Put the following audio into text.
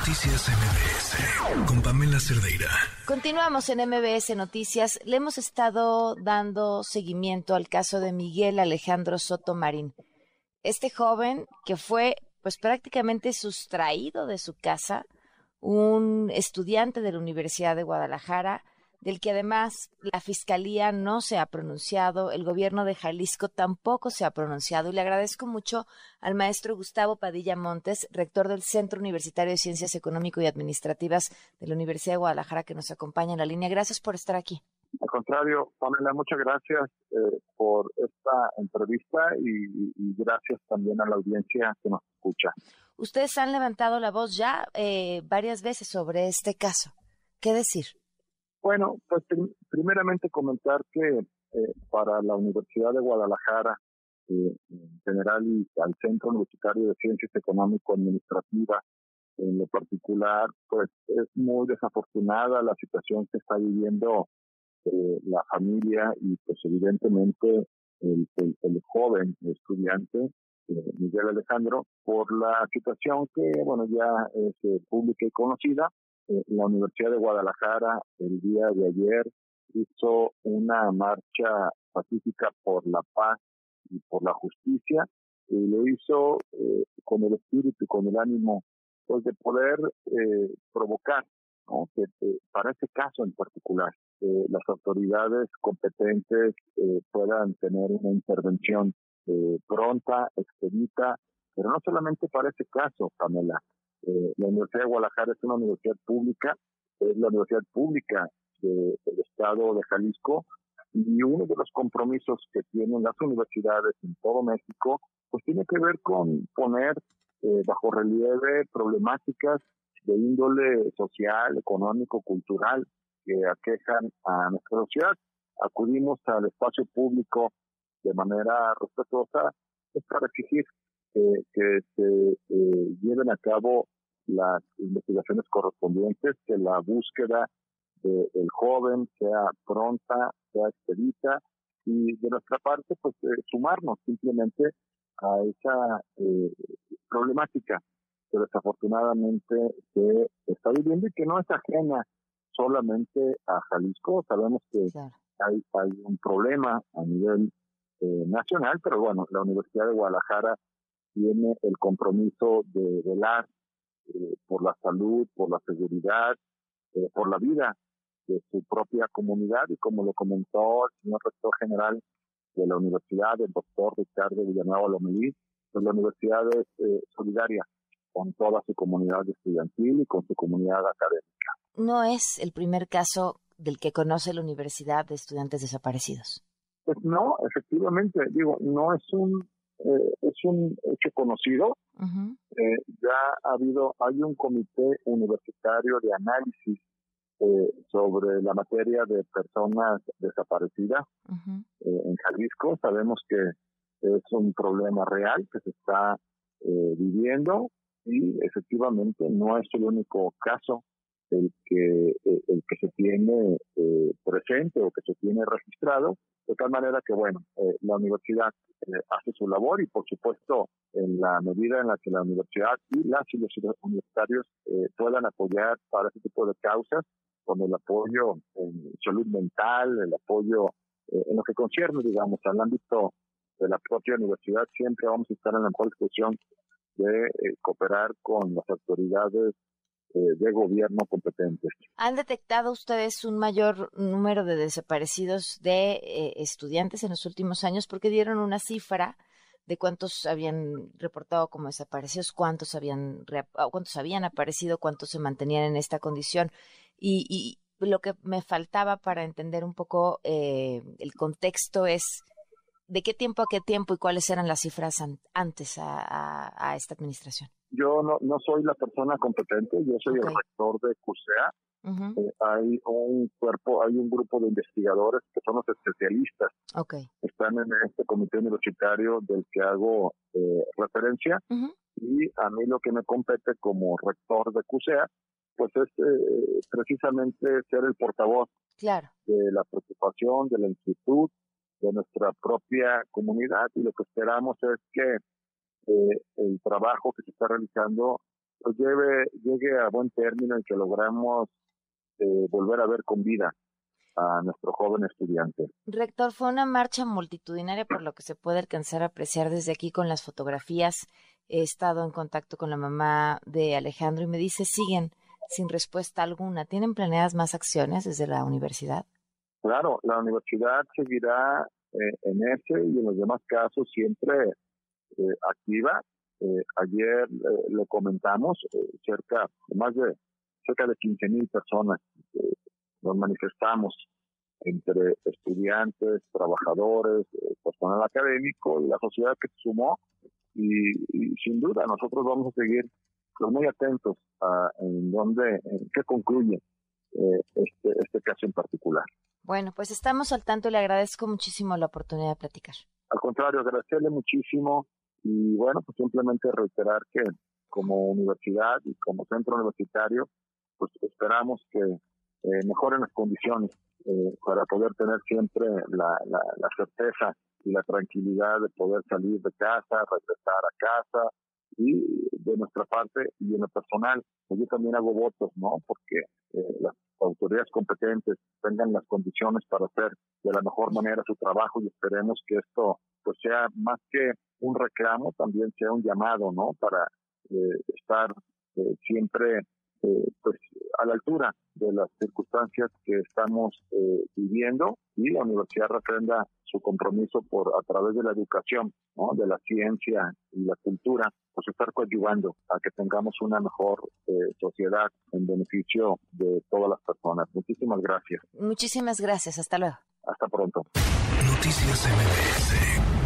Noticias MBS con Pamela Cerdeira. Continuamos en MBS Noticias. Le hemos estado dando seguimiento al caso de Miguel Alejandro Soto Marín. Este joven que fue pues prácticamente sustraído de su casa, un estudiante de la Universidad de Guadalajara, del que además la Fiscalía no se ha pronunciado, el gobierno de Jalisco tampoco se ha pronunciado. Y le agradezco mucho al maestro Gustavo Padilla Montes, rector del Centro Universitario de Ciencias Económico y Administrativas de la Universidad de Guadalajara, que nos acompaña en la línea. Gracias por estar aquí. Al contrario, Pamela, muchas gracias eh, por esta entrevista y, gracias también a la audiencia que nos escucha. Ustedes han levantado la voz ya eh, varias veces sobre este caso. ¿Qué decir? Bueno, pues primeramente comentar que eh, para la Universidad de Guadalajara, eh, en general y al Centro Universitario de Ciencias Económico-Administrativas en lo particular, pues es muy desafortunada la situación que está viviendo eh, la familia y pues evidentemente el, el, joven estudiante Miguel Alejandro por la situación que bueno ya es pública y conocida eh, la Universidad de Guadalajara el día de ayer hizo una marcha pacífica por la paz y por la justicia y lo hizo eh, con el espíritu y con el ánimo pues de poder eh, provocar ¿no? para este caso en particular las autoridades competentes puedan tener una intervención pronta, expedita, pero no solamente para ese caso, Pamela, eh, la Universidad de Guadalajara es una universidad pública, es la universidad pública del Estado de Jalisco y uno de los compromisos que tienen las universidades en todo México, pues tiene que ver con poner eh, bajo relieve problemáticas de índole social, económico, cultural que aquejan a nuestra sociedad. Acudimos al espacio público de manera respetuosa es para exigir que se eh, lleven a cabo las investigaciones correspondientes, que la búsqueda del joven sea pronta, sea expedita y de nuestra parte pues eh, sumarnos simplemente a esa eh, problemática que desafortunadamente se está viviendo y que no es ajena solamente a Jalisco. Sabemos que hay, hay un problema a nivel nacional, pero bueno, la Universidad de Guadalajara tiene el compromiso de velar eh, por la salud, por la seguridad, eh, por la vida de su propia comunidad y como lo comentó el señor rector general de la universidad, el doctor Ricardo Villanueva Lomelí, pues la universidad es eh, solidaria con toda su comunidad estudiantil y con su comunidad académica. No es el primer caso del que conoce la universidad de estudiantes desaparecidos. Pues no, efectivamente, digo, no es un eh, es un hecho conocido. Eh, ya ha habido, hay un comité universitario de análisis eh, sobre la materia de personas desaparecidas en Jalisco. Sabemos que es un problema real que se está viviendo y efectivamente no es el único caso el que el que se tiene presente o que se tiene registrado de tal manera que, bueno, eh, la universidad eh, hace su labor y, por supuesto, en la medida en la que la universidad y las universitarios eh, puedan apoyar para ese tipo de causas, con el apoyo en salud mental, el apoyo en lo que concierne, digamos, al ámbito de la propia universidad, siempre vamos a estar en la mejor disposición de cooperar con las autoridades eh, de gobierno competentes. ¿Han detectado ustedes un mayor número de desaparecidos de eh, estudiantes en los últimos años? Porque dieron una cifra de cuántos habían reportado como desaparecidos, cuántos habían, cuántos habían aparecido, cuántos se mantenían en esta condición. Y, lo que me faltaba para entender un poco eh, el contexto es de qué tiempo a qué tiempo y cuáles eran las cifras antes a esta administración. Yo no, no soy la persona competente, yo soy el rector de CUSEA. Eh, hay un cuerpo, hay un grupo de investigadores que son los especialistas. Okay. Están en este comité universitario del que hago eh, referencia. Y a mí lo que me compete como rector de CUSEA, pues es eh, precisamente ser el portavoz claro. de la preocupación, de la inquietud de nuestra propia comunidad y lo que esperamos es que eh, el trabajo que se está realizando pues lleve, llegue a buen término y que logremos eh, volver a ver con vida a nuestro joven estudiante. Rector, fue una marcha multitudinaria por lo que se puede alcanzar a apreciar desde aquí con las fotografías. He estado en contacto con la mamá de Alejandro y me dice, siguen sin respuesta alguna. ¿Tienen planeadas más acciones desde la universidad? Claro, la universidad seguirá eh, en ese y en los demás casos siempre eh, activa. Eh, ayer lo comentamos, cerca de más de cerca de 15 mil personas nos manifestamos entre estudiantes, trabajadores, personal académico y la sociedad que se sumó y, sin duda nosotros vamos a seguir pues, muy atentos a en dónde, en qué concluye este, este caso en particular. Bueno, pues estamos al tanto y le agradezco muchísimo la oportunidad de platicar. Al contrario, agradecerle muchísimo y bueno, pues simplemente reiterar que como universidad y como centro universitario, pues esperamos que eh, mejoren las condiciones eh, para poder tener siempre la, certeza y la tranquilidad de poder salir de casa, regresar a casa y de nuestra parte y en lo personal, pues yo también hago votos, ¿no? Porque eh, las autoridades competentes tengan las condiciones para hacer de la mejor manera su trabajo y esperemos que esto pues sea más que un reclamo, también sea un llamado, ¿no? Para eh, estar eh, siempre pues a la altura de las circunstancias que estamos viviendo y la universidad refrenda su compromiso por a través de la educación, ¿no? de la ciencia y la cultura, pues estar coadyuvando a que tengamos una mejor eh, sociedad en beneficio de todas las personas. Muchísimas gracias. Muchísimas gracias. Hasta luego. Hasta pronto. Noticias MBS